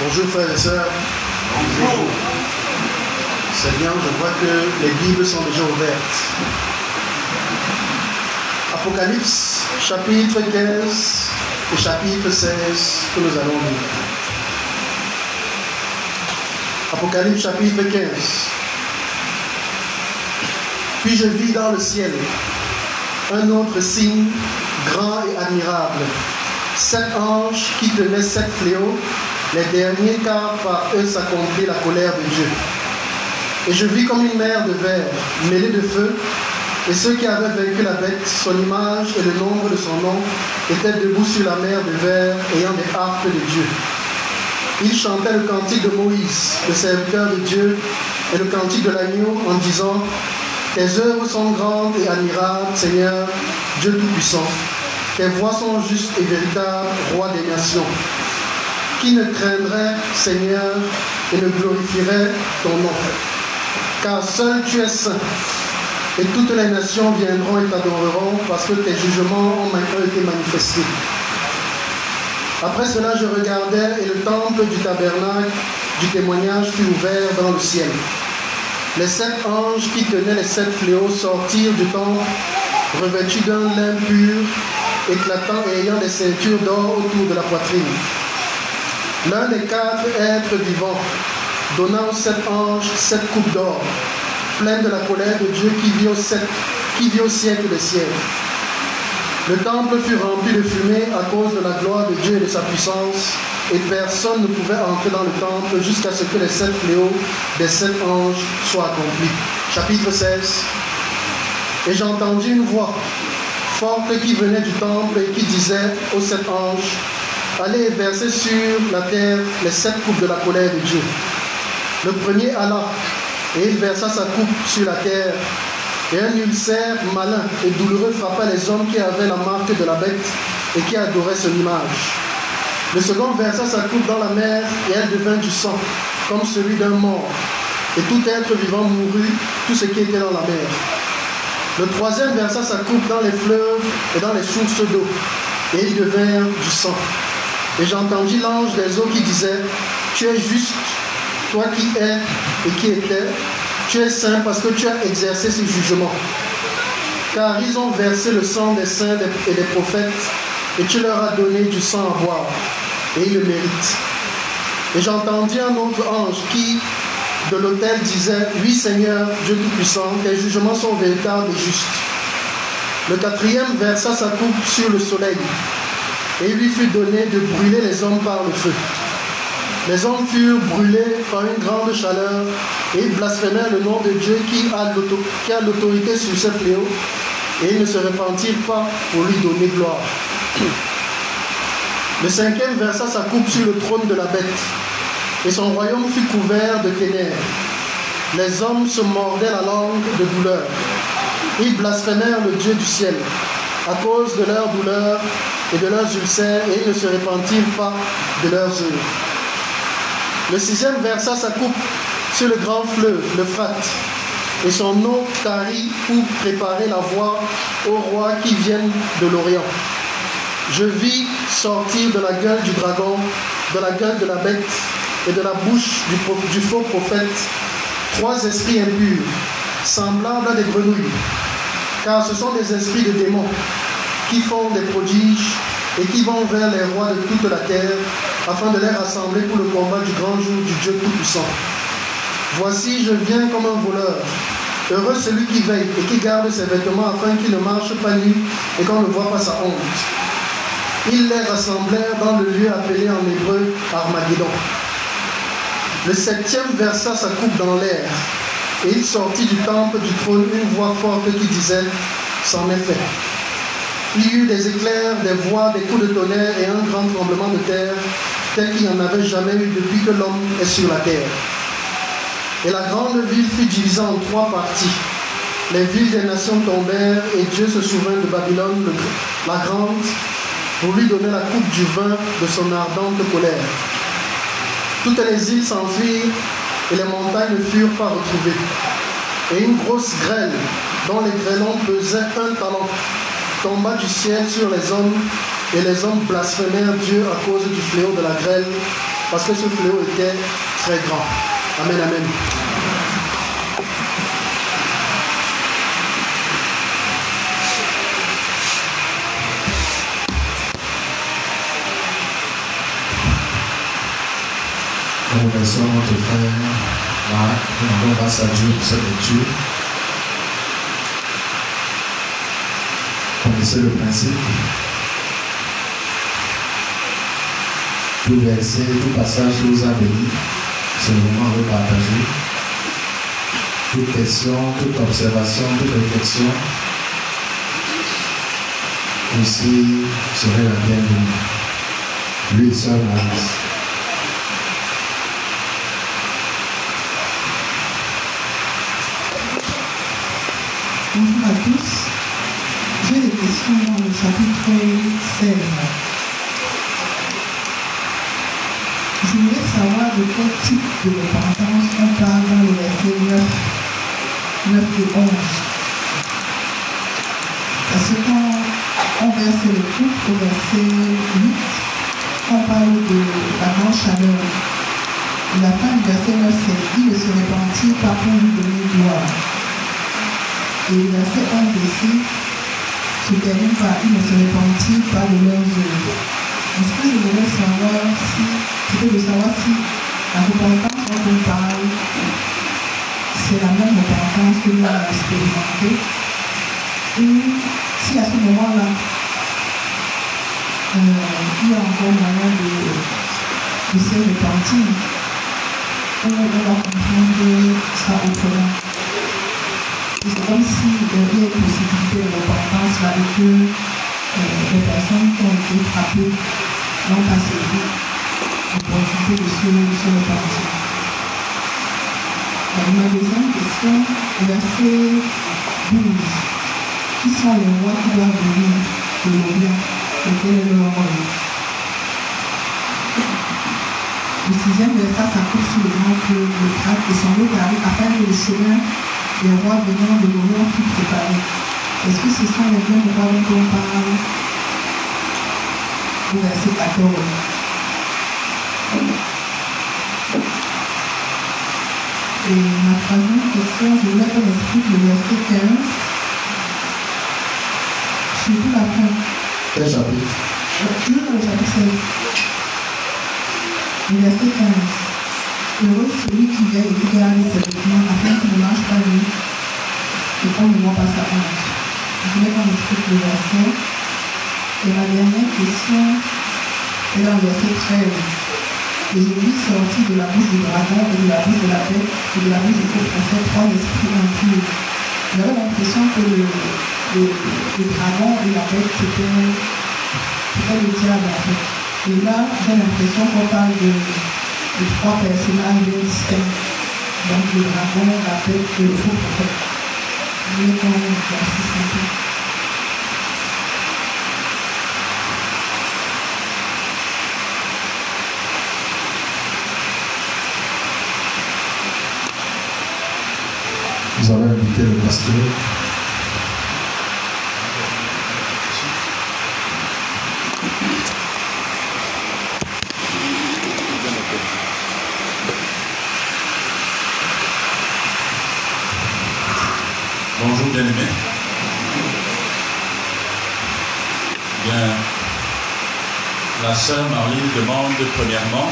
Bonjour frères et sœurs. C'est bien, je vois que les Bibles sont déjà ouvertes. Apocalypse chapitre 15 et chapitre 16 que nous allons lire. Apocalypse chapitre 15. Puis je vis dans le ciel un autre signe grand et admirable. Sept anges qui tenaient sept fléaux les derniers, car par eux s'accomplit la colère de Dieu. Et je vis comme une mer de verre mêlée de feu, et ceux qui avaient vaincu la bête, son image et le nombre de son nom, étaient debout sur la mer de verre, ayant des harpes de Dieu. Ils chantaient le cantique de Moïse, le serviteur de Dieu, et le cantique de l'agneau, en disant Tes œuvres sont grandes et admirables, Seigneur, Dieu Tout-Puissant. Tes voix sont justes et véritables, roi des nations qui ne craindrait, Seigneur, et ne glorifierait ton nom. Car seul tu es saint, et toutes les nations viendront et t'adoreront, parce que tes jugements ont été manifestés. Après cela, je regardais, et le temple du tabernacle du témoignage fut ouvert dans le ciel. Les sept anges qui tenaient les sept fléaux sortirent du temple, revêtus d'un lin pur, éclatant et ayant des ceintures d'or autour de la poitrine l'un des quatre êtres vivants, donnant aux sept anges sept coupes d'or, pleines de la colère de Dieu qui vit au, qui vit au siècle des siècles. Le temple fut rempli de fumée à cause de la gloire de Dieu et de sa puissance, et personne ne pouvait entrer dans le temple jusqu'à ce que les sept fléaux des sept anges soient accomplis. Chapitre 16. Et j'entendis une voix forte qui venait du temple et qui disait aux sept anges, allez verser sur la terre les sept coupes de la colère de Dieu. Le premier alla, et il versa sa coupe sur la terre, et un ulcère malin et douloureux frappa les hommes qui avaient la marque de la bête et qui adoraient son image. Le second versa sa coupe dans la mer, et elle devint du sang, comme celui d'un mort. Et tout être vivant mourut, tout ce qui était dans la mer. Le troisième versa sa coupe dans les fleuves et dans les sources d'eau, et il devint du sang. Et j'entendis l'ange des eaux qui disait, tu es juste, toi qui es et qui étais, tu es saint parce que tu as exercé ce jugement. Car ils ont versé le sang des saints et des prophètes, et tu leur as donné du sang à boire, et ils le méritent. Et j'entendis un autre ange qui, de l'autel, disait, Oui Seigneur, Dieu Tout-Puissant, tes jugements sont véritables et justes. Le quatrième versa sa coupe sur le soleil, et il lui fut donné de brûler les hommes par le feu. Les hommes furent brûlés par une grande chaleur et ils blasphémèrent le nom de Dieu qui a l'autorité sur ce fléau et ils ne se repentirent pas pour lui donner gloire. Le cinquième versa sa coupe sur le trône de la bête et son royaume fut couvert de ténèbres. Les hommes se mordaient la langue de douleur. Ils blasphémèrent le Dieu du ciel à cause de leur douleur et de leurs ulcères, et ne se repentirent pas de leurs œuvres. Le sixième versa sa coupe sur le grand fleuve, le Frat, et son eau tarit pour préparer la voie aux rois qui viennent de l'Orient. Je vis sortir de la gueule du dragon, de la gueule de la bête et de la bouche du faux prophète trois esprits impurs, semblables à des grenouilles, car ce sont des esprits de démons qui font des prodiges et qui vont vers les rois de toute la terre afin de les rassembler pour le combat du grand jour du Dieu Tout-Puissant. Voici, je viens comme un voleur. Heureux celui qui veille et qui garde ses vêtements afin qu'il ne marche pas nu et qu'on ne voit pas sa honte. Ils les rassemblèrent dans le lieu appelé en hébreu Armageddon. Le septième versa sa coupe dans l'air et il sortit du temple du trône une voix forte qui disait C'en est fait. Il y eut des éclairs, des voix, des coups de tonnerre et un grand tremblement de terre, tel qu'il n'y en avait jamais eu depuis que l'homme est sur la terre. Et la grande ville fut divisée en trois parties. Les villes des nations tombèrent et Dieu se souvint de Babylone, la grande, pour lui donner la coupe du vin de son ardente colère. Toutes les îles s'enfuirent et les montagnes ne furent pas retrouvées. Et une grosse grêle, dont les grêlons pesaient un talent, tomba du ciel sur les hommes Et les hommes blasphémèrent Dieu à cause du fléau de la grêle, parce que ce fléau était très grand. Amen, amen. Nous remercions notre frère Marc. Nous grâce à Dieu pour cette lecture. Connaissez le principe. Tout verset, tout passage vous a béni, c'est le moment de partager. Toute question, toute observation, toute réflexion, aussi serait la bienvenue. Lui seul Marie. Bonjour à tous. Dans le chapitre 16. Je voulais savoir de quel type de repentance on parle dans le verset 9, 9 et 11. Parce quand on verse le couple au verset 8, on parle de la grande chaleur. La fin du verset 9, c'est il ne se repentit pas pour lui donner gloire. Et le verset 11 ici se termine par il ne se repentit pas de leurs œuvres. Est-ce que je voudrais savoir si, c'était de savoir si la repentance dont on parle, c'est la même repentance que nous avons expérimentée, ou si à ce moment-là, euh, il y a encore moyen de, de se repentir, ou on va comprendre ça autrement. C'est comme si de et que euh, les personnes qui ont été frappées n'ont pas servi l'opportunité de se, de. Alors, ma deuxième question, verset 12. Qui sont les rois qui doivent venir de l'Orient et quel est leur rôle Le sixième verset s'accorde sur le grand que le frère descendait d'Ari afin que le chemin les rois venant de l'Orient fut préparé. Est-ce que ce sont les mêmes rois dont on parle au verset 14 Et ma troisième question, je voulais qu'on explique le verset 15, surtout la fin. Quel chapitre Toujours dans le chapitre 16. Le verset 15. Heureux celui qui veille et qui garde ses vêtements afin qu'il ne mange pas lui et qu'on ne voit pas sa honte. Je voulais qu'on explique le verset. Et ma dernière question est dans le verset 13. Et je vis sortir de la bouche du dragon et de la bouche de la bête et de la bouche du faux prophète trois esprits impurs. J'avais l'impression que le, le, le dragon et la bête c'était le diable en fait. Et là, j'ai l'impression qu'on parle de trois personnages distincts. Donc le dragon, la bête et le faux prophète. Vous avez invité le pasteur. Bonjour bien-aimés. Bien, la sœur Marlene demande premièrement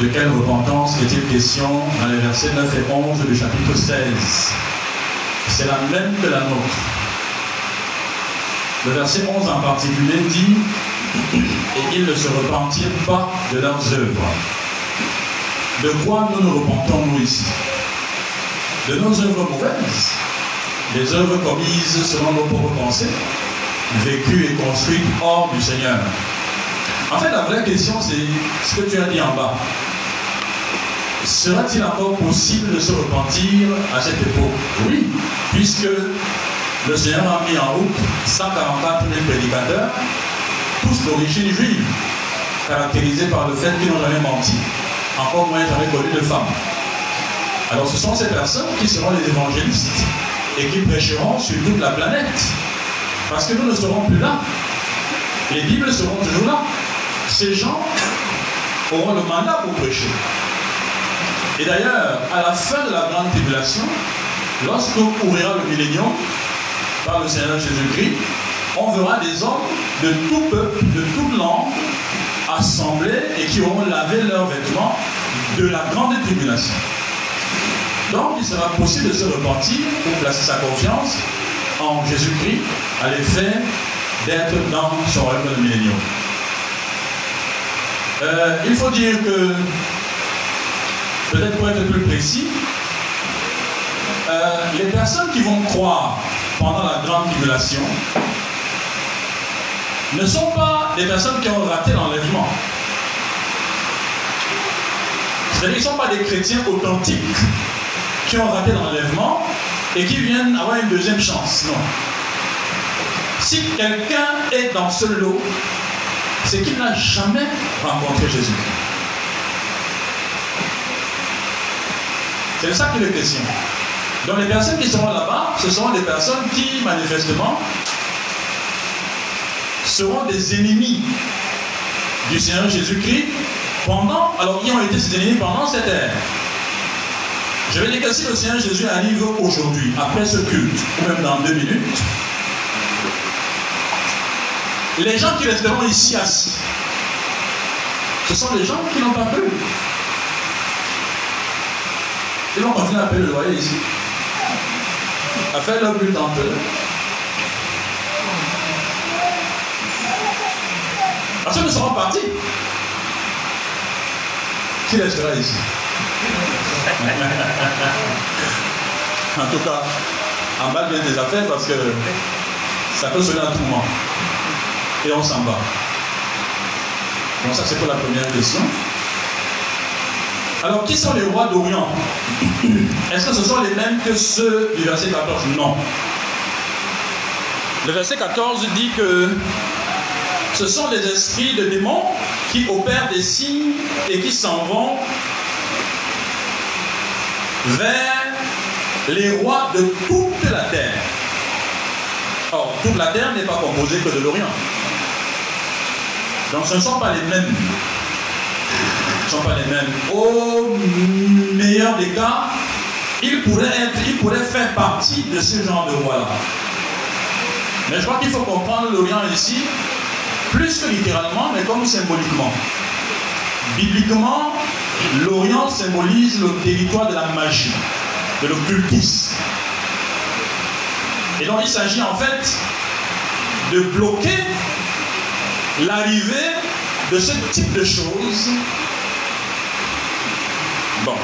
de quelle repentance est-il question dans les versets 9 et 11 du chapitre 16. C'est la même que la nôtre. Le verset 11 en particulier dit Et ils ne se repentirent pas de leurs œuvres. De quoi nous nous repentons-nous ici? De nos œuvres mauvaises les œuvres commises selon nos propres pensées, vécues et construites hors du Seigneur. En fait, la vraie question, c'est ce que tu as dit en bas. Sera-t-il encore possible de se repentir à cette époque? Oui, puisque le Seigneur a mis en route 144 000 prédicateurs, tous d'origine juive, caractérisés par le fait qu'ils n'ont jamais menti, encore moins jamais connu de femmes. Alors ce sont ces personnes qui seront les évangélistes et qui prêcheront sur toute la planète. Parce que nous ne serons plus là. les Bibles seront toujours là. Ces gens auront le mandat pour prêcher. Et d'ailleurs, à la fin de la grande tribulation, lorsqu'on ouvrira le millénium par le Seigneur Jésus-Christ, on verra des hommes de tout peuple, de toute langue, assemblés et qui auront lavé leurs vêtements de la grande tribulation. Donc, il sera possible de se repentir pour placer sa confiance en Jésus-Christ à l'effet d'être dans son royaume de millénium. Euh, il faut dire que, peut-être pour être plus précis, euh, les personnes qui vont croire pendant la grande tribulation ne sont pas des personnes qui ont raté l'enlèvement. C'est-à-dire qu'ils ne sont pas des chrétiens authentiques qui ont raté l'enlèvement et qui viennent avoir une deuxième chance. Non. Si quelqu'un est dans ce lot, c'est qu'il n'a jamais rencontré Jésus. C'est ça qu'il est question. Donc les personnes qui seront là-bas, ce seront des personnes qui, manifestement, seront des ennemis du Seigneur Jésus-Christ pendant, alors ils ont été ses ennemis pendant cette ère. Je vais dire que si le Seigneur Jésus arrive aujourd'hui, après ce culte, ou même dans deux minutes, les gens qui resteront ici assis, ce sont les gens qui n'ont pas cru. Ils vont continuer à payer le loyer ici, à faire leur but en peu. Parce que nous serons partis. Qui restera ici? En tout cas, emballe bien des affaires parce que ça peut sonner à tout moment. Et on s'en va. Donc ça c'est pour la première question. Alors qui sont les rois d'Orient? Est-ce que ce sont les mêmes que ceux du verset 14 Non. Le verset 14 dit que ce sont les esprits de démons qui opèrent des signes et qui s'en vont vers les rois de toute la terre. Or, toute la terre n'est pas composée que de l'Orient. Donc ce ne sont pas les mêmes. Ce ne sont pas les mêmes. Au meilleur des cas, ils pourraient, être, ils pourraient faire partie de ce genre de rois-là. Mais je crois qu'il faut comprendre l'Orient ici, plus que littéralement, mais comme symboliquement. Bibliquement, l'Orient symbolise le territoire de la magie, de l'occultisme. Et donc il s'agit en fait de bloquer l'arrivée de ce type de choses. Bon.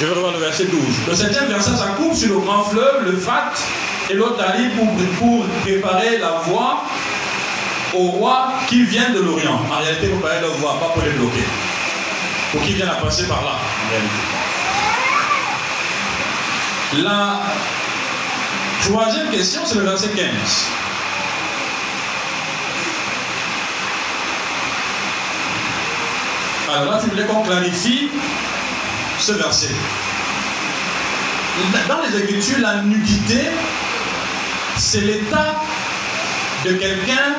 Je vais revoir le verset 12. Le septième verset, ça coupe sur le grand fleuve, le Fat, et l'autre arrive pour, pour préparer la voie aux rois qui viennent de l'Orient. En réalité, pour préparer leur voie, pas pour les bloquer. Pour qu'ils viennent à passer par là, en réalité. La troisième question, c'est le verset 15. Alors là, tu voulais qu'on clarifie ce verset. Dans les Écritures, la nudité, c'est l'état de quelqu'un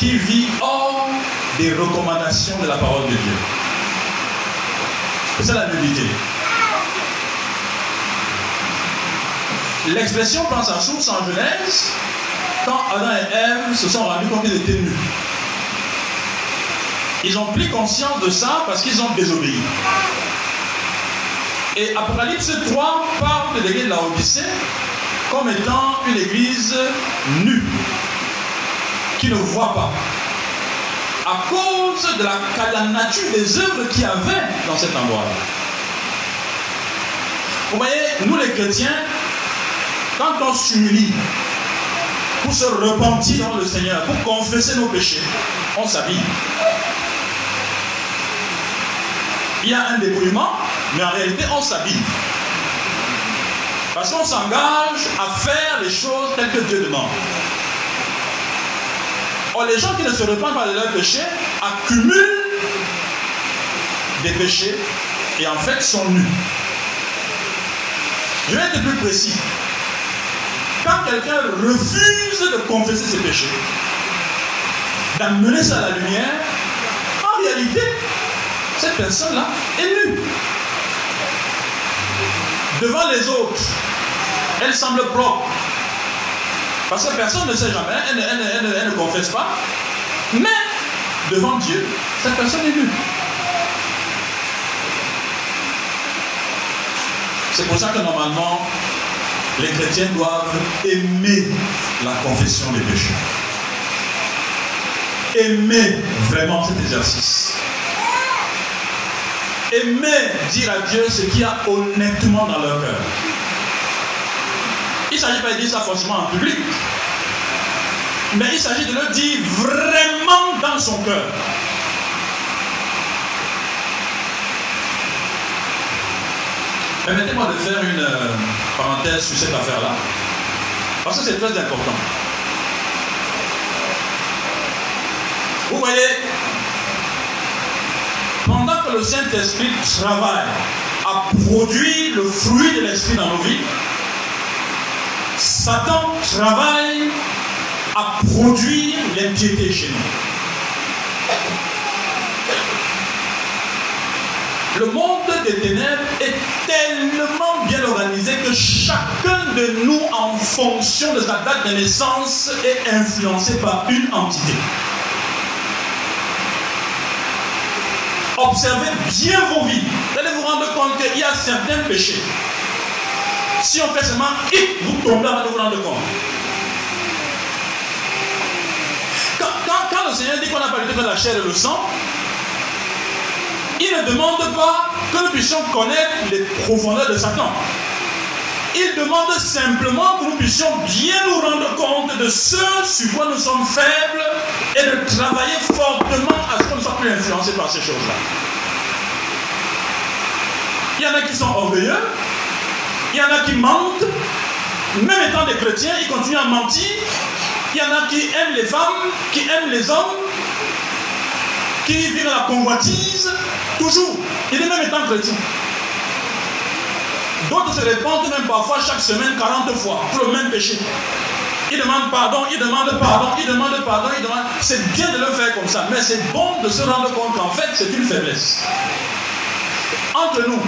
qui vit hors des recommandations de la parole de Dieu. C'est ça la nudité. L'expression prend sa source en Genèse quand Adam et Ève se sont rendus compte qu'ils étaient nus. Ils ont pris conscience de ça parce qu'ils ont désobéi. Et Apocalypse 3 parle de l'église de la Odyssée comme étant une église nue, qui ne voit pas, à cause de la, nature des œuvres qu'il y avait dans cet endroit-là. Vous voyez, nous les chrétiens, quand on s'humilie pour se repentir dans le Seigneur, pour confesser nos péchés, on s'habille. Il y a un débrouillement, mais en réalité, on s'habille. Parce qu'on s'engage à faire les choses telles que Dieu demande. Les gens qui ne se repentent pas de leurs péchés accumulent des péchés et en fait sont nus. Je vais être plus précis. quand quelqu'un refuse de confesser ses péchés, d'amener ça à la lumière, en réalité, cette personne-là est nue. Devant les autres, elle semble propre. Parce que personne ne sait jamais, elle, ne confesse pas. Mais devant Dieu, cette personne est nue. C'est pour ça que normalement, les chrétiens doivent aimer la confession des péchés. Aimer vraiment cet exercice. Aimer dire à Dieu ce qu'il y a honnêtement dans leur cœur. Ne s'agit pas de dire ça forcément en public, mais il s'agit de le dire vraiment dans son cœur. Permettez-moi de faire une euh, parenthèse sur cette affaire-là, parce que c'est très important. Vous voyez, pendant que le Saint-Esprit travaille à produire le fruit de l'Esprit dans nos vies, Satan travaille à produire l'impiété chez nous. Le monde des ténèbres est tellement bien organisé que chacun de nous, en fonction de sa date de naissance, est influencé par une entité. Observez bien vos vies. Vous allez vous rendre compte qu'il y a certains péchés. Si on fait seulement vous tombez avant de vous rendre compte. Quand, le Seigneur dit qu'on n'a pas lutté contre la chair et le sang, il ne demande pas que nous puissions connaître les profondeurs de Satan. Il demande simplement que nous puissions bien nous rendre compte de ce sur quoi nous sommes faibles et de travailler fortement à ce qu'on ne soit plus influencé par ces choses-là. Il y en a qui sont orgueilleux, il y en a qui mentent, même étant des chrétiens, ils continuent à mentir. Il y en a qui aiment les femmes, qui aiment les hommes, qui vivent la convoitise, toujours. Il est même étant chrétien. D'autres se répandent même parfois chaque semaine 40 fois pour le même péché. Ils demandent pardon, ils demandent pardon, ils demandent pardon, ils demandent. C'est bien de le faire comme ça, mais c'est bon de se rendre compte qu'en fait, c'est une faiblesse. Entre nous,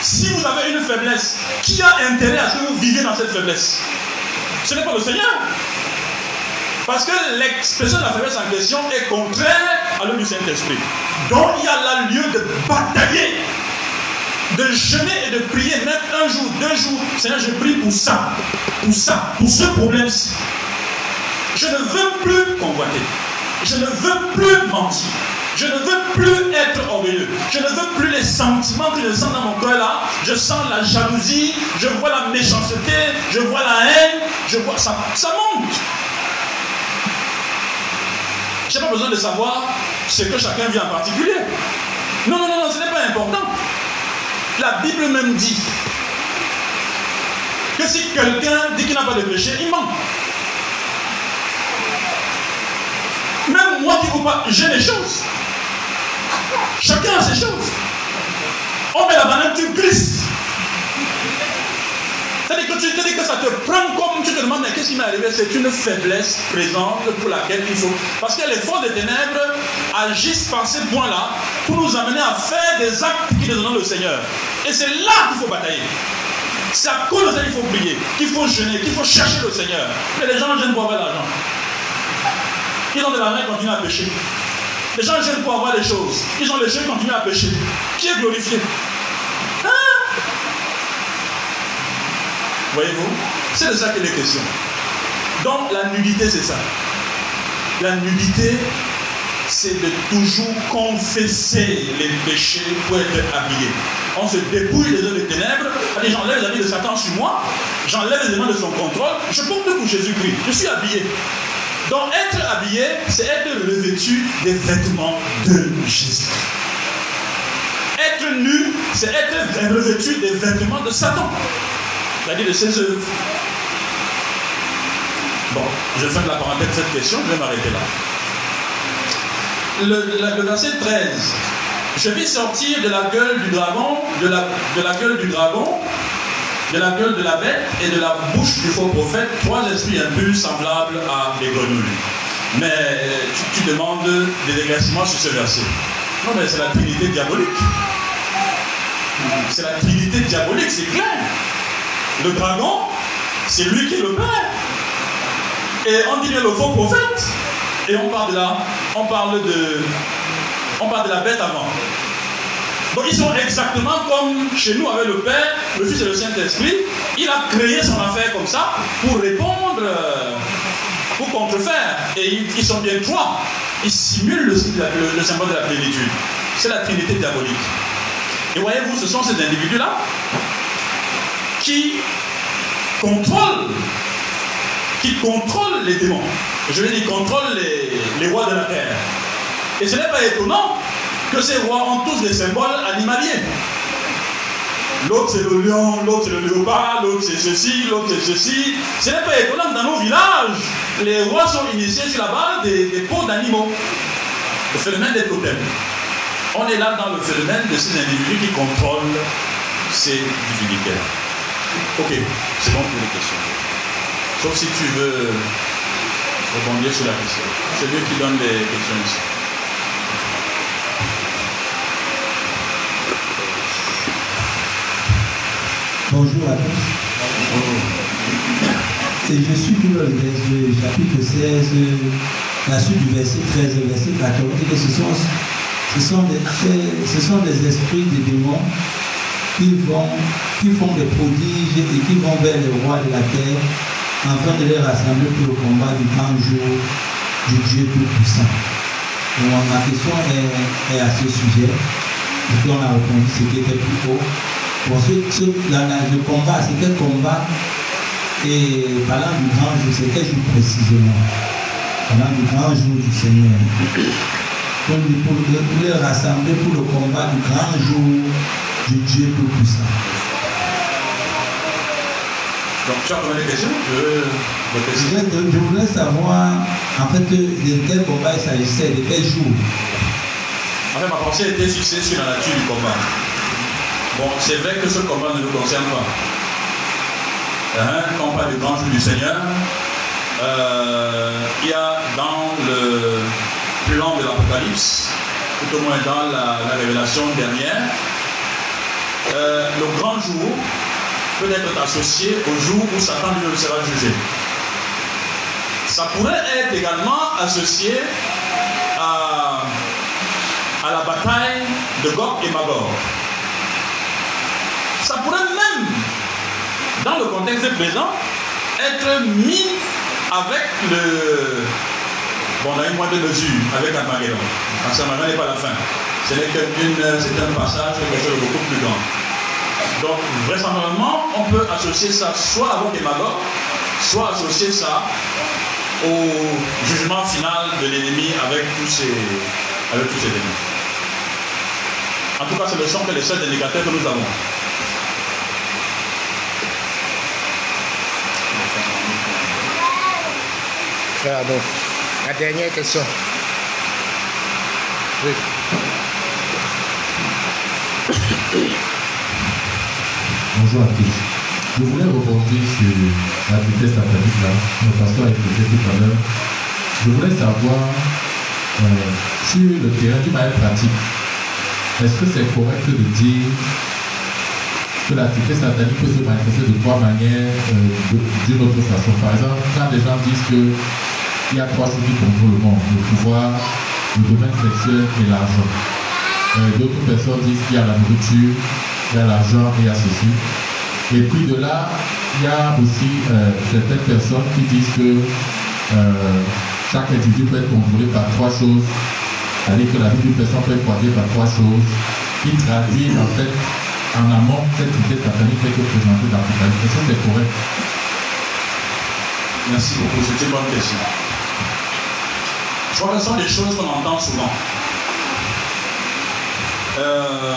si vous avez une faiblesse, qui a intérêt à ce que vous viviez dans cette faiblesse? Ce n'est pas le Seigneur. Parce que l'expression de la faiblesse en question est contraire à l'œuvre du Saint-Esprit. Donc il y a là lieu de batailler, de jeûner et de prier, même un jour, deux jours. Seigneur, je prie pour ça, pour ça, pour ce problème-ci. Je ne veux plus convoiter. Je ne veux plus mentir. Je ne veux plus être orgueilleux. Je ne veux plus les sentiments que je sens dans mon cœur là. Je sens la jalousie, je vois la méchanceté, je vois la haine, je vois ça. Ça monte. Je n'ai pas besoin de savoir ce que chacun vit en particulier. Non, non, non, non, ce n'est pas important. La Bible même dit que si quelqu'un dit qu'il n'a pas de péché, il ment. Même moi qui vous pas, j'ai des choses. Chacun a ses choses. On met la banane, tu glisses. C'est-à-dire que que ça te prend comme tu te demandes, mais qu'est-ce qui m'est arrivé? C'est une faiblesse présente pour laquelle il faut. Parce que les forces des ténèbres agissent par ces points-là pour nous amener à faire des actes qui nous donnent le Seigneur. Et c'est là qu'il faut batailler. C'est à cause de ça qu'il faut prier, qu'il faut jeûner, qu'il faut chercher le Seigneur. Mais les gens gênent pour avoir l'argent. Ils ont de l'argent et continuent à pécher. Les gens gênent pour avoir les choses. Ils ont les ils continuent à pécher. Qui est glorifié? Hein? Voyez-vous C'est de ça qu'il est question. Donc la nudité, c'est ça. La nudité, c'est de toujours confesser les péchés pour être habillé. On se dépouille des œuvres des ténèbres, j'enlève les habits de Satan sur moi, j'enlève les éléments de son contrôle, je porte pour Jésus-Christ, je suis habillé. Donc être habillé, c'est être revêtu des vêtements de Jésus. Être nu, c'est être revêtu des vêtements de Satan. C'est-à-dire de ses œuvres. Bon, je ferme la parenthèse de cette question, je vais m'arrêter là. Le, verset 13. Je vais sortir de la gueule du dragon, de la, de la gueule du dragon, de la gueule de la bête et de la bouche du faux prophète trois esprits impurs semblables à des grenouilles. Mais tu, tu demandes des éclaircissements sur ce verset. Non, mais c'est la trinité diabolique. C'est la trinité diabolique, c'est clair. Le dragon, c'est lui qui est le père. Et on dit le faux prophète. Et on parle de la, on parle de, on parle de la bête avant. Donc ils sont exactement comme chez nous avec le Père, le Fils et le Saint-Esprit. Il a créé son affaire comme ça pour répondre, euh, pour contrefaire. Et ils, sont bien trois. Ils simulent le, symbole de la plénitude. C'est la Trinité diabolique. Et voyez-vous, ce sont ces individus-là qui contrôlent, qui contrôlent les démons. Je veux dire, contrôlent les, les rois de la terre. Et ce n'est pas étonnant ces rois ont tous des symboles animaliers. L'autre c'est le lion, l'autre c'est le léopard, l'autre c'est ceci, l'autre c'est ceci. Ce n'est pas étonnant dans nos villages, les rois sont initiés sur la base des, peaux d'animaux. Le phénomène des totems. On est là dans le phénomène de ces individus qui contrôlent ces divinités. Ok, c'est bon pour les questions. Sauf si tu veux rebondir sur la question. C'est lui qui donne les questions ici. Bonjour à tous. Et je suis pour le chapitre 16, la suite du verset 13, verset 14, que ce sont, ce sont, des, ce sont des esprits des démons qui, vont, qui font des prodiges et qui vont vers les rois de la terre afin de les rassembler pour le combat du grand jour du Dieu Tout-Puissant. ma question est, est, à ce sujet. Et puis a répondu ce qui était plus haut? Bon, ce, ce, le combat, c'est quel combat? Et parlant du grand jour, c'est quel jour précisément? Parlant du grand jour du Seigneur. Pour, pour, pour les rassembler pour le combat du grand jour du Dieu Tout-Puissant. Donc tu as posé des questions je, je, je, voulais savoir en fait de quel combat il s'agissait, de quel jour? En fait, ma pensée était fixée sur la nature du combat. Bon, c'est vrai que ce combat ne nous concerne pas. Hein, quand on parle du grand jour du Seigneur, euh, il y a dans le plan de l'Apocalypse, tout au moins dans la, révélation dernière, euh, le grand jour peut être associé au jour où Satan lui sera jugé. Ça pourrait être également associé à, à la bataille de Gog et Magog. Pourrait même, dans le contexte présent, être mis avec le. Bon, on a une moindre mesure avec Armageddon. Parce qu'Armageddon n'est pas la fin. Ce n'est qu'un passage, quelque chose de beaucoup plus grand. Donc, vraisemblablement, on peut associer ça soit à Magog, soit associer ça au jugement final de l'ennemi avec tous ces, avec tous ces démons. En tout cas, ce ne sont que les seuls indicateurs que nous avons. La dernière question. Bonjour à tous. Je voulais rebondir sur la vitesse satanique là. Le pasteur a écouté tout à l'heure. Je voulais savoir euh, sur le terrain du mal pratique, est-ce que c'est correct de dire que l'activité satanique peut se manifester de trois manières euh, d'une autre façon? Par exemple, quand des gens disent que il y a trois choses qui contrôlent le monde, le pouvoir, le domaine sexuel et l'argent. Euh, d'autres personnes disent qu'il y a la nourriture, il y a l'argent et il y a ceci. Et puis de là, il y a aussi euh, certaines personnes qui disent que euh, chaque individu peut être contrôlé par trois choses. C'est-à-dire que la vie d'une personne peut être contrôlée par trois choses qui traduisent en fait en amont cette idée satanique qui est présentée dans l'Apocalypse. Est-ce que c'est correct? Merci beaucoup, c'est une bonne question. Que ce sont des choses qu'on entend souvent. Euh,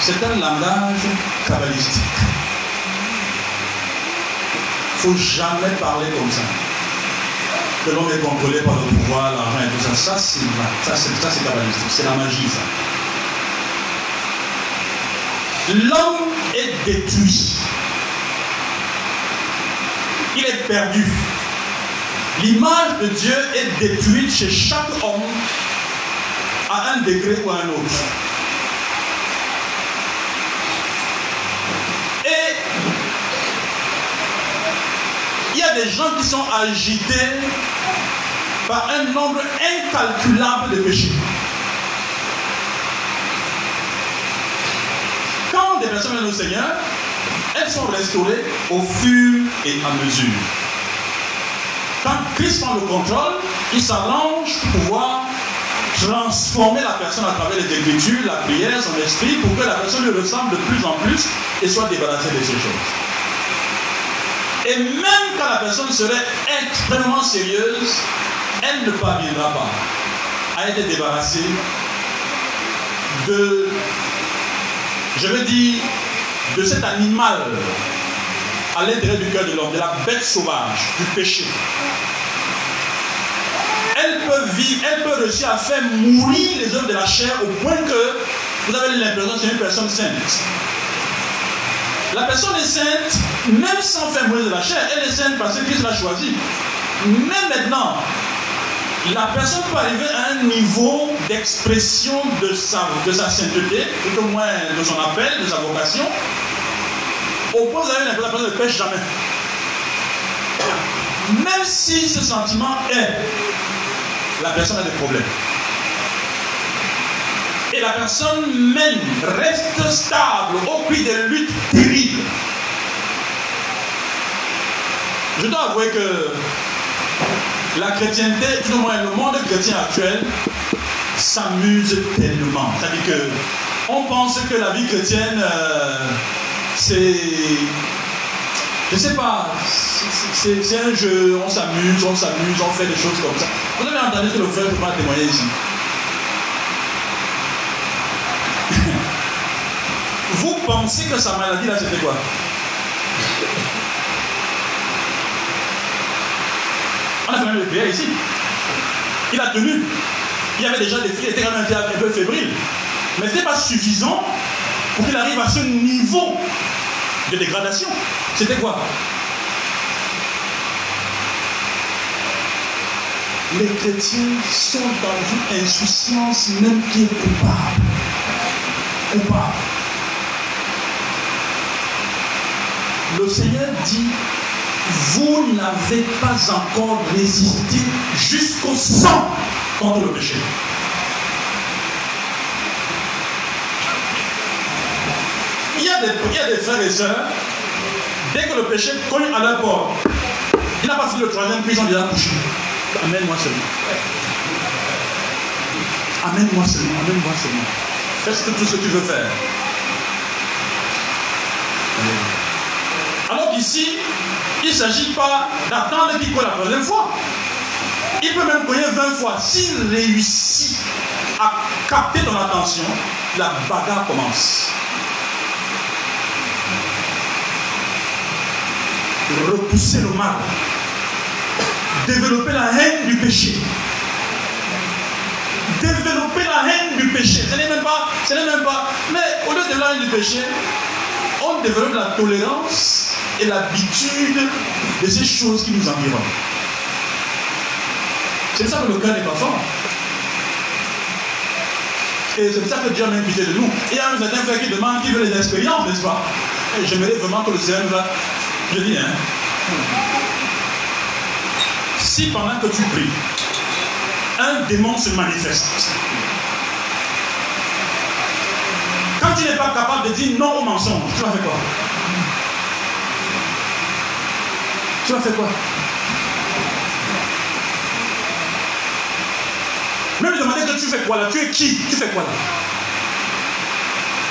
c'est un langage kabbalistique. Il ne faut jamais parler comme ça. Que l'homme est contrôlé par le pouvoir, l'argent et tout ça. Ça, c'est ça, c'est. C'est la magie, ça. l'homme est détruit. Est perdu. L'image de Dieu est détruite chez chaque homme à un degré ou à un autre. Et il y a des gens qui sont agités par un nombre incalculable de péchés. Quand des personnes viennent au Seigneur, elles sont restaurées au fur et à mesure? Quand Christ prend le contrôle, il s'allonge pour pouvoir transformer la personne à travers les écritures, la prière, son esprit, pour que la personne lui ressemble de plus en plus et soit débarrassée de ces choses. Et même quand la personne serait extrêmement sérieuse, elle ne parviendra pas à être débarrassée de, je veux dire, de cet animal à l'intérieur du cœur de l'homme, de la bête sauvage, du péché. Elle peut vivre, elle peut réussir à faire mourir les œuvres de la chair au point que vous avez l'impression que c'est une personne sainte. La personne est sainte, même sans faire mourir de la chair, elle est sainte parce que Christ l'a choisie. Mais maintenant, la personne peut arriver à un niveau d'expression de sa, de sa sainteté, tout au moins de son appel, de sa vocation, au point où la personne ne pêche jamais. Même si ce sentiment est, la personne a des problèmes. Et la personne mène, reste stable au prix des luttes terribles. Je dois avouer que la chrétienté, au moins le monde chrétien actuel, s'amuse tellement. C'est-à-dire que on pense que la vie chrétienne, euh, c'est. Je sais pas, c'est un jeu, on s'amuse, on s'amuse, on fait des choses comme ça. Vous avez entendu que le frère peut pas témoigner ici? Vous pensez que sa maladie là, c'était quoi? On a fait même le prière ici. Il a tenu. Il y avait déjà des filles, il était quand même un peu fébrile. Mais ce n'était pas suffisant pour qu'il arrive à ce niveau de dégradation. C'était quoi? Les chrétiens sont dans une insouciance même qui est coupable. Coupable. Le Seigneur dit vous n'avez pas encore résisté jusqu'au sang contre le péché. Il y, a des, des frères et sœurs, dès que le péché cogne à leur porte, il n'a pas fini le troisième, puis ils ont déjà couché. Amène-moi seulement. Amène-moi seulement, amène-moi seulement. Fais tout ce que tu veux faire. Qu'ici, il ne s'agit pas d'attendre qu'il cogne la troisième fois. Il peut même cogner 20 fois. S'il réussit à capter ton attention, la bagarre commence. Repousser le mal. Développer la haine du péché. Développer la haine du péché. Ce n'est même pas, ce n'est même pas. Mais au lieu de la haine du péché, on développe la tolérance et l'habitude de ces choses qui nous environnent. C'est ça que le cœur n'est pas fort. Et c'est pour ça que Dieu m'a invité de nous. Et il y a un certain frère qui demande qui veut les expériences, n'est-ce pas? Et j'aimerais vraiment que le Seigneur nous a. Je dis, hein. Si pendant que tu pries, un démon se manifeste, quand tu n'es pas capable de dire non au mensonge, tu vas faire quoi? Tu vas faire quoi Même demander que tu fais quoi là Tu es qui? Tu fais quoi là?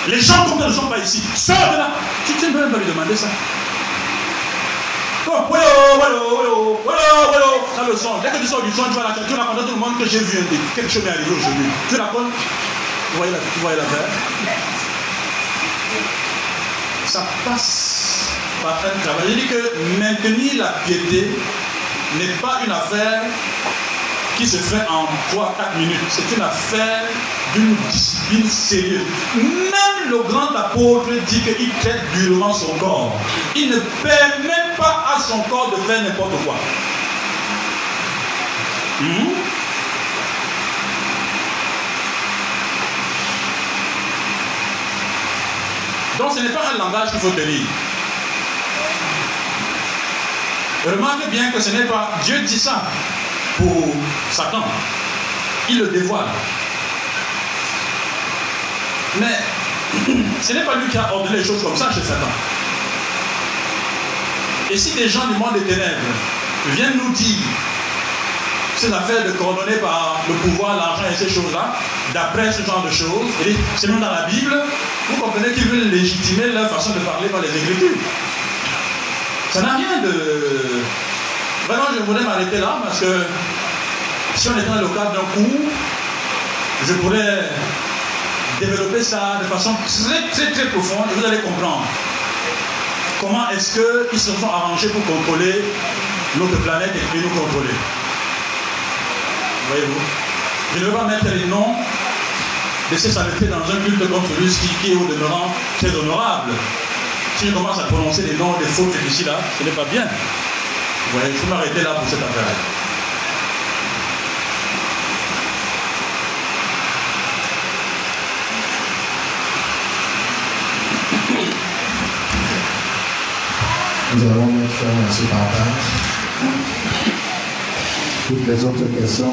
Les gens comme ne sont pas ici. Sors de là. Tu peux même pas lui demander ça. Oh, voilà, voilà, voilà, voilà, Ça le son. Dès que tu sors du son, tu vas, la, tu vas raconter à tout le monde que j'ai vu un truc. Quelque chose m'est arrivé aujourd'hui. Tu racontes. Vous voyez la, tu voyez l'affaire Ça passe par un travail. Je dis que maintenir la piété n'est pas une affaire qui se fait en 3-4 minutes. C'est une affaire d'une discipline sérieuse. Même le grand apôtre dit qu'il traite durement son corps. Il ne permet pas à son corps de faire n'importe quoi. Hmm? Donc ce n'est pas un langage qu'il faut tenir. Remarquez bien que ce n'est pas Dieu dit ça pour Satan. Il le dévoile. Mais ce n'est pas lui qui a ordonné les choses comme ça chez Satan. Et si des gens du monde des ténèbres viennent nous dire ces affaires de coordonner par le pouvoir, l'argent et ces choses-là, d'après ce genre de choses, et c'est même dans la Bible, vous comprenez qu'ils veulent légitimer leur façon de parler par les Écritures. Ça n'a rien de. Vraiment, je voudrais m'arrêter là parce que si on était dans le cadre d'un cours, je pourrais développer ça de façon très très très profonde et vous allez comprendre comment est-ce qu'ils se sont arrangés pour contrôler notre planète et puis nous contrôler? Voyez-vous? Je ne veux pas mettre les noms de ces saletés dans un culte comme celui qui est au demeurant très honorable. Si commence à prononcer les noms des fautes ici là, ce n'est pas bien. Vous voyez, il faut m'arrêter là pour cette affaire. Nous allons mettre fin à ce partage. Toutes les autres questions